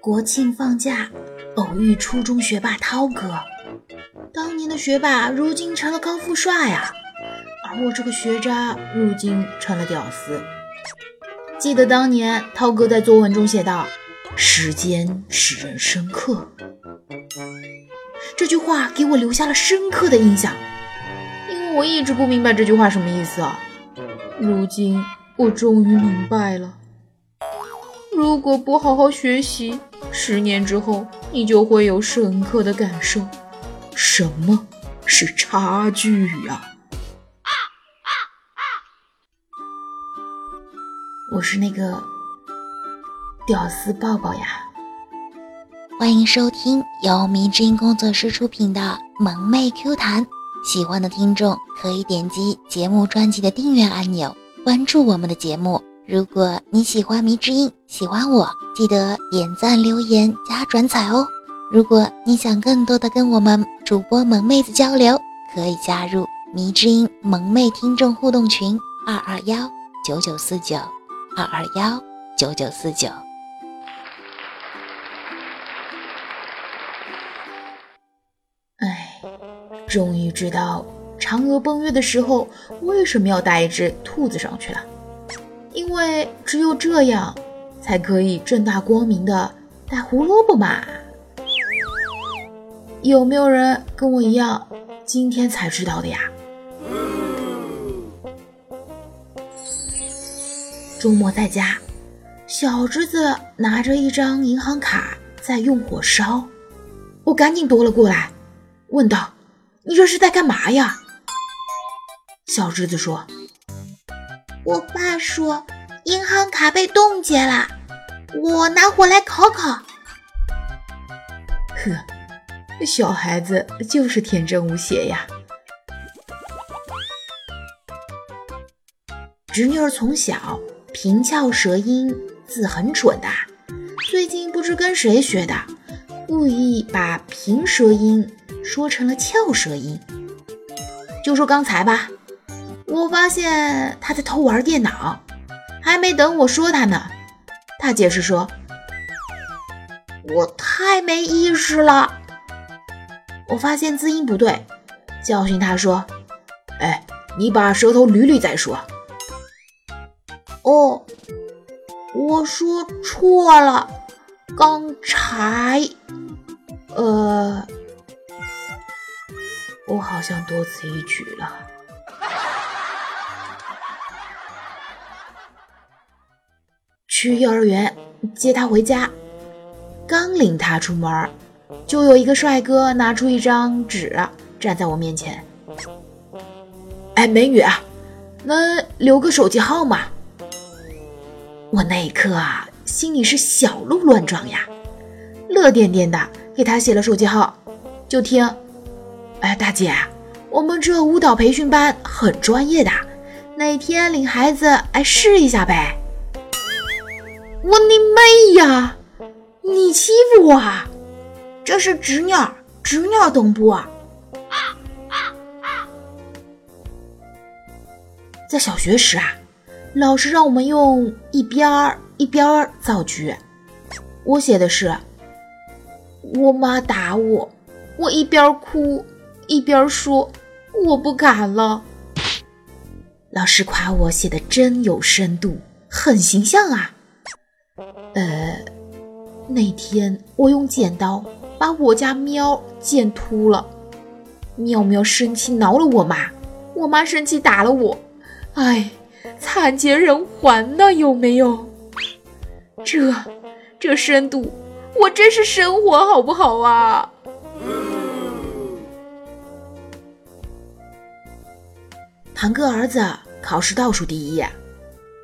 国庆放假，偶遇初中学霸涛哥。当年的学霸，如今成了高富帅啊！而我这个学渣，如今成了屌丝。记得当年涛哥在作文中写道：“时间使人深刻。”这句话给我留下了深刻的印象，因为我一直不明白这句话什么意思啊。如今我终于明白了。如果不好好学习，十年之后你就会有深刻的感受。什么是差距呀？我是那个屌丝抱抱呀！欢迎收听由迷之音工作室出品的《萌妹 Q 弹》，喜欢的听众可以点击节目专辑的订阅按钮，关注我们的节目。如果你喜欢迷之音，喜欢我，记得点赞、留言、加转载哦。如果你想更多的跟我们主播萌妹子交流，可以加入迷之音萌妹听众互动群：二二幺九九四九二二幺九九四九。哎，终于知道嫦娥奔月的时候为什么要带一只兔子上去了，因为只有这样才可以正大光明的带胡萝卜嘛。有没有人跟我一样，今天才知道的呀？周末在家，小侄子拿着一张银行卡在用火烧，我赶紧夺了过来，问道：“你这是在干嘛呀？”小侄子说：“我爸说银行卡被冻结了，我拿火来烤烤。”呵。小孩子就是天真无邪呀。侄女儿从小平翘舌音，字很准的。最近不知跟谁学的，故意把平舌音说成了翘舌音。就说刚才吧，我发现他在偷玩电脑，还没等我说他呢，他解释说：“我太没意识了。”我发现字音不对，教训他说：“哎，你把舌头捋捋再说。”哦，我说错了，刚才，呃，我好像多此一举了。去幼儿园接他回家，刚领他出门。就有一个帅哥拿出一张纸，站在我面前。哎，美女，能留个手机号吗？我那一刻啊，心里是小鹿乱撞呀，乐颠颠的给他写了手机号。就听，哎，大姐，我们这舞蹈培训班很专业的，哪天领孩子来试一下呗？我你妹呀！你欺负我啊！这是侄女，侄女懂不？在小学时啊，老师让我们用一边儿一边儿造句。我写的是：我妈打我，我一边哭一边说我不敢了。老师夸我写的真有深度，很形象啊。呃，那天我用剪刀。把我家喵剪秃了，喵喵生气挠了我妈，我妈生气打了我，哎，惨绝人寰呐，有没有？这这深度，我真是生活好不好啊？堂哥儿子考试倒数第一，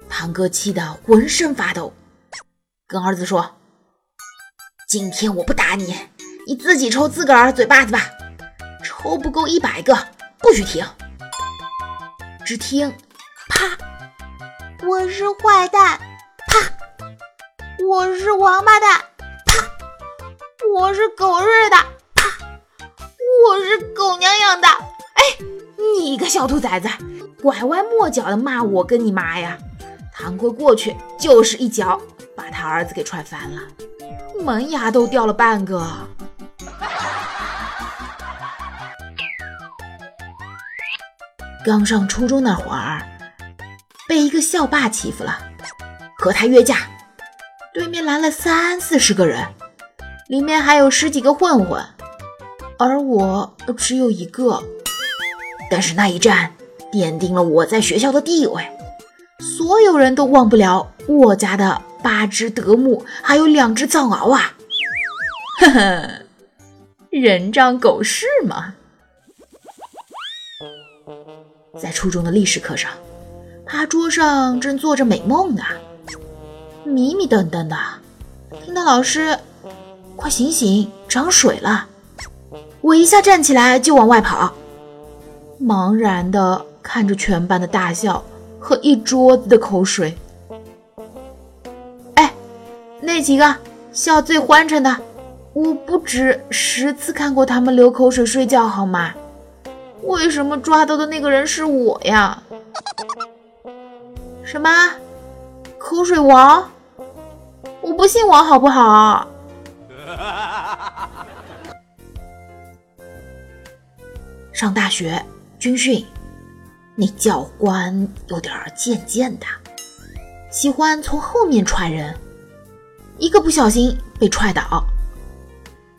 堂哥气得浑身发抖，跟儿子说：“今天我不打你。”你自己抽自个儿嘴巴子吧，抽不够一百个不许停。只听啪，我是坏蛋；啪，我是王八蛋；啪，我是狗日的；啪，我是狗娘养的。哎，你个小兔崽子，拐弯抹角的骂我跟你妈呀！堂哥过去就是一脚，把他儿子给踹翻了，门牙都掉了半个。刚上初中那会儿，被一个校霸欺负了，和他约架，对面来了三四十个人，里面还有十几个混混，而我只有一个。但是那一战奠定了我在学校的地位，所有人都忘不了我家的八只德牧，还有两只藏獒啊！呵呵，人仗狗势嘛。在初中的历史课上，他桌上正做着美梦呢，迷迷瞪瞪的，听到老师“快醒醒，涨水了”，我一下站起来就往外跑，茫然的看着全班的大笑和一桌子的口水。哎，那几个笑最欢畅的，我不止十次看过他们流口水睡觉，好吗？为什么抓到的那个人是我呀？什么？口水王？我不姓王，好不好？上大学军训，那教官有点贱贱的，喜欢从后面踹人，一个不小心被踹倒。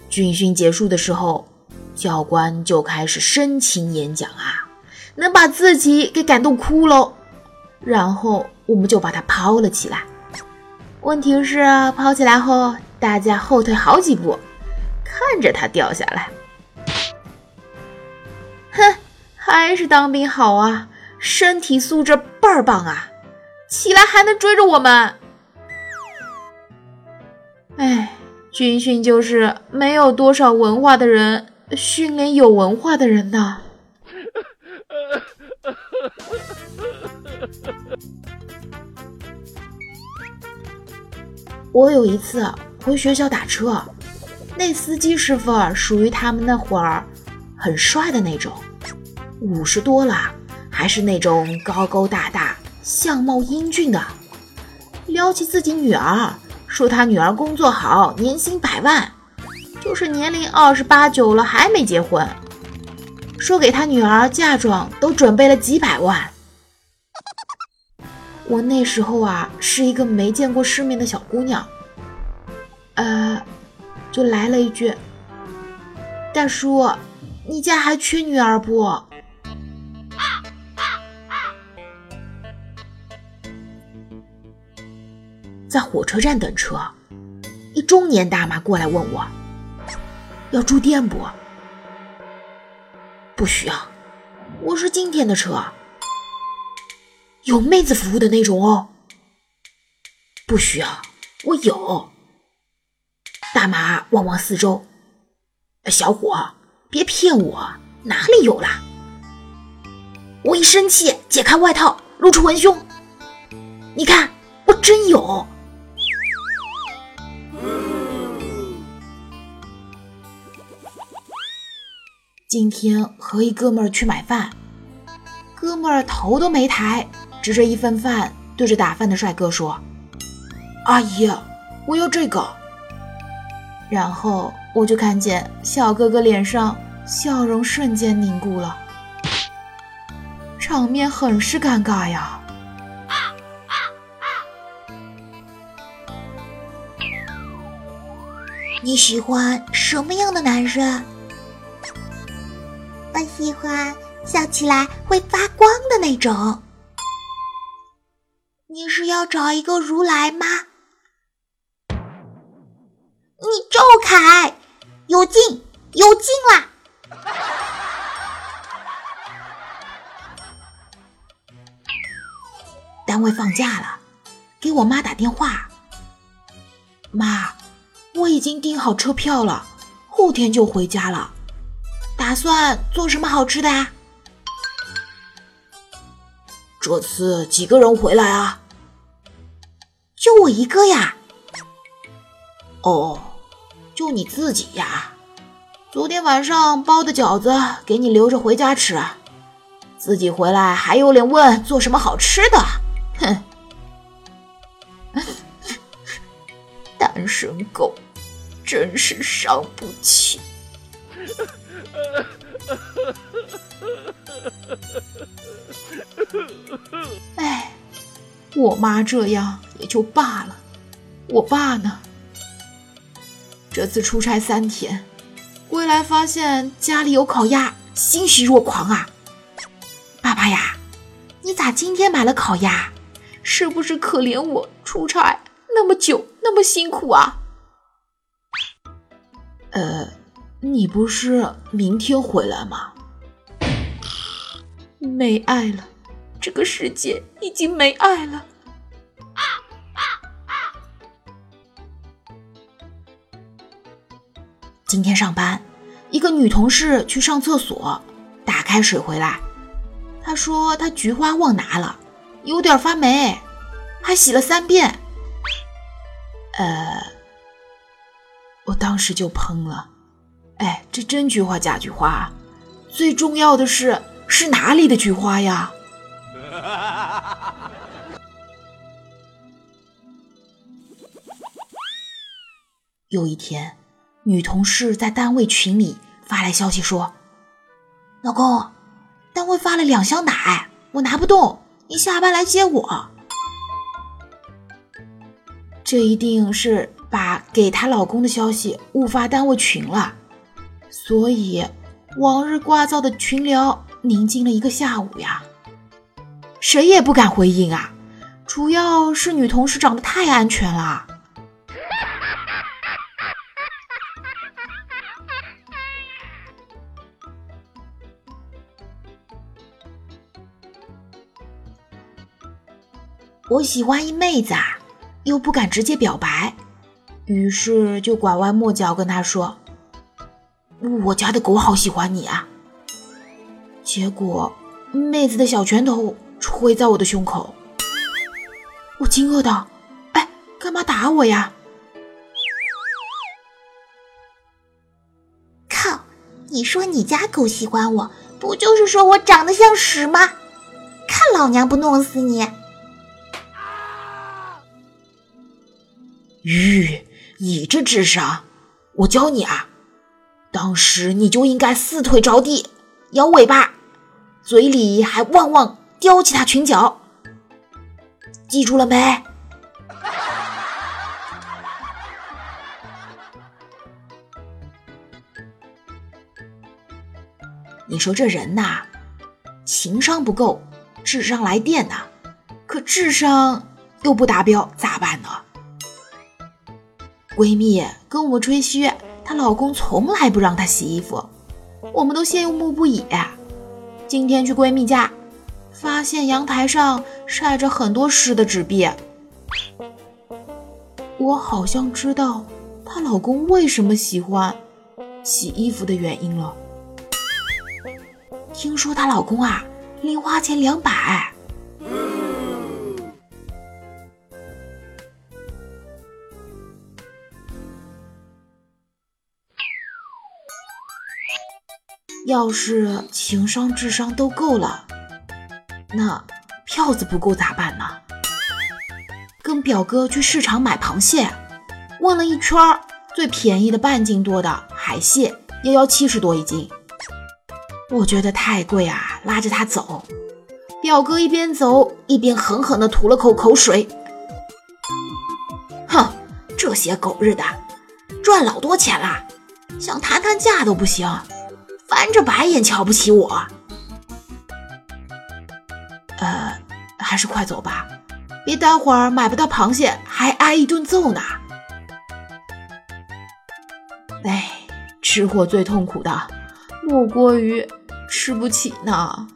军训结束的时候。教官就开始深情演讲啊，能把自己给感动哭喽。然后我们就把他抛了起来。问题是抛起来后，大家后退好几步，看着他掉下来。还是当兵好啊，身体素质倍儿棒啊，起来还能追着我们。哎，军训就是没有多少文化的人。训练有文化的人呢。我有一次回学校打车，那司机师傅属于他们那会儿很帅的那种，五十多了，还是那种高高大大、相貌英俊的。聊起自己女儿，说他女儿工作好，年薪百万。就是年龄二十八九了还没结婚，说给他女儿嫁妆都准备了几百万。我那时候啊是一个没见过世面的小姑娘，呃，就来了一句：“大叔，你家还缺女儿不？”在火车站等车，一中年大妈过来问我。要住店不？不需要，我是今天的车，有妹子服务的那种哦。不需要，我有。大妈望望四周，小伙，别骗我，哪里有啦？我一生气，解开外套，露出文胸，你看，我真有。今天和一哥们儿去买饭，哥们儿头都没抬，指着一份饭对着打饭的帅哥说：“阿姨，我要这个。”然后我就看见小哥哥脸上笑容瞬间凝固了，场面很是尴尬呀。你喜欢什么样的男生？我喜欢笑起来会发光的那种。你是要找一个如来吗？你周凯，有劲有劲啦！单位放假了，给我妈打电话。妈，我已经订好车票了，后天就回家了。打算做什么好吃的啊？这次几个人回来啊？就我一个呀。哦，就你自己呀？昨天晚上包的饺子给你留着回家吃，自己回来还有脸问做什么好吃的？哼！单身狗，真是伤不起。哎，我妈这样也就罢了，我爸呢？这次出差三天，归来发现家里有烤鸭，欣喜若狂啊！爸爸呀，你咋今天买了烤鸭？是不是可怜我出差那么久，那么辛苦啊？呃，你不是明天回来吗？没爱了，这个世界已经没爱了。今天上班，一个女同事去上厕所，打开水回来，她说她菊花忘拿了，有点发霉，还洗了三遍。呃，我当时就喷了，哎，这真菊花假菊花？最重要的是。是哪里的菊花呀？有一天，女同事在单位群里发来消息说：“老公，单位发了两箱奶，我拿不动，你下班来接我。”这一定是把给她老公的消息误发单位群了，所以往日聒噪的群聊。宁静了一个下午呀，谁也不敢回应啊。主要是女同事长得太安全了。我喜欢一妹子啊，又不敢直接表白，于是就拐弯抹角跟她说：“我家的狗好喜欢你啊。”结果，妹子的小拳头捶在我的胸口，我惊愕道：“哎，干嘛打我呀？”靠！你说你家狗喜欢我，不就是说我长得像屎吗？看老娘不弄死你！吁，你这智商，我教你啊！当时你就应该四腿着地，摇尾巴。嘴里还汪汪叼起他裙角，记住了没？你说这人呐，情商不够，智商来电呐，可智商又不达标，咋办呢？闺蜜跟我吹嘘，老公从来不让她洗衣服，我们都羡慕不已。今天去闺蜜家，发现阳台上晒着很多湿的纸币。我好像知道她老公为什么喜欢洗衣服的原因了。听说她老公啊，零花钱两百。要是情商、智商都够了，那票子不够咋办呢？跟表哥去市场买螃蟹，问了一圈，最便宜的半斤多的海蟹也要七十多一斤，我觉得太贵啊，拉着他走。表哥一边走一边狠狠地吐了口口水，哼，这些狗日的，赚老多钱了，想谈谈价都不行。翻着白眼瞧不起我，呃，还是快走吧，别待会儿买不到螃蟹还挨一顿揍呢。哎，吃货最痛苦的莫过于吃不起呢。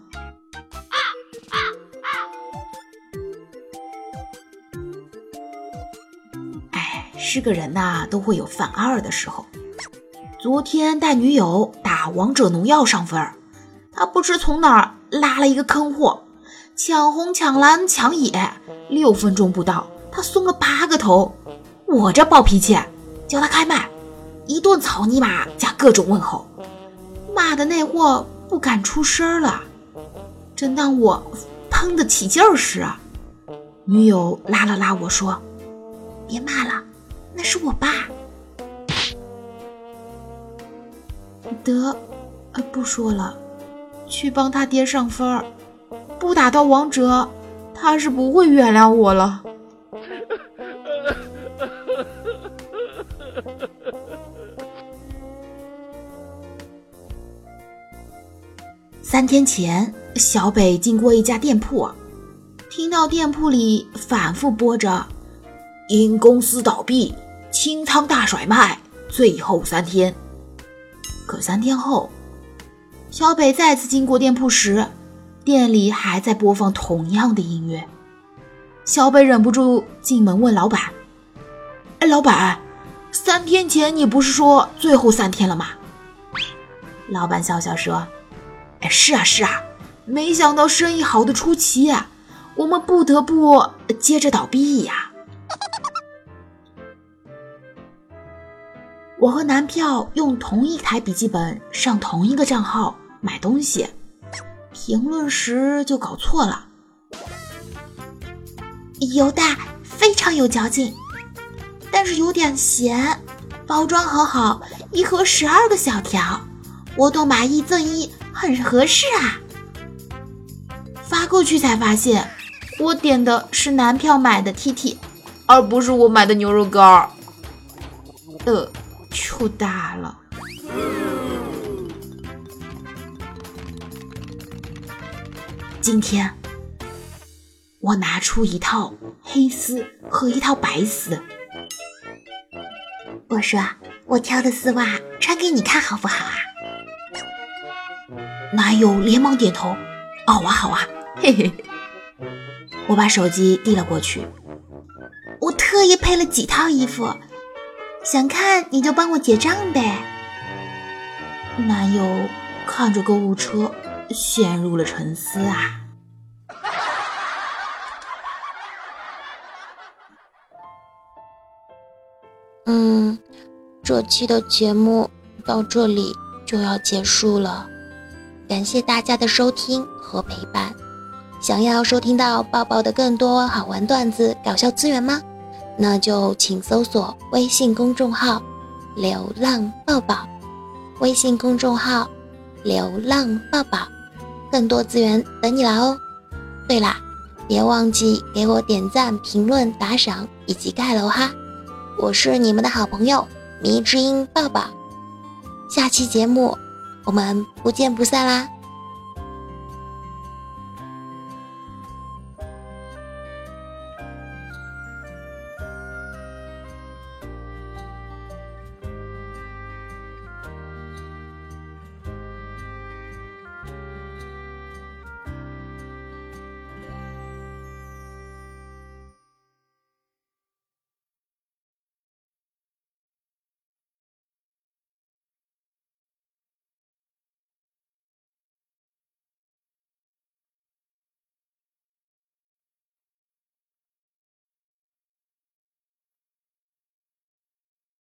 哎，是个人呐，都会有犯二的时候。昨天带女友打王者荣耀上分，他不知从哪儿拉了一个坑货，抢红抢蓝抢野，六分钟不到，他送了八个头。我这暴脾气，叫他开麦，一顿草泥马加各种问候，骂的那货不敢出声了。正当我喷得起劲儿时，女友拉了拉我说：“别骂了，那是我爸。得，不说了，去帮他爹上分儿。不打到王者，他是不会原谅我了。三天前，小北经过一家店铺，听到店铺里反复播着“因公司倒闭，清仓大甩卖，最后三天”。可三天后，小北再次经过店铺时，店里还在播放同样的音乐。小北忍不住进门问老板：“哎，老板，三天前你不是说最后三天了吗？”老板笑笑说。哎，是啊是啊，没想到生意好的出奇，我们不得不接着倒闭呀。我和男票用同一台笔记本上同一个账号买东西，评论时就搞错了。油大非常有嚼劲，但是有点咸。包装很好，一盒十二个小条，我都买一赠一。很合适啊！发过去才发现，我点的是男票买的 T T，而不是我买的牛肉干儿。呃，糗大了。今天我拿出一套黑丝和一套白丝，我说我挑的丝袜穿给你看好不好啊？男友连忙点头：“好啊，好啊，嘿嘿。”我把手机递了过去。我特意配了几套衣服，想看你就帮我结账呗。男友看着购物车，陷入了沉思啊。嗯，这期的节目到这里就要结束了。感谢大家的收听和陪伴。想要收听到抱抱的更多好玩段子、搞笑资源吗？那就请搜索微信公众号“流浪抱抱”，微信公众号“流浪抱抱”，更多资源等你来哦。对啦，别忘记给我点赞、评论、打赏以及盖楼哈！我是你们的好朋友迷之音抱抱，下期节目。我们不见不散啦！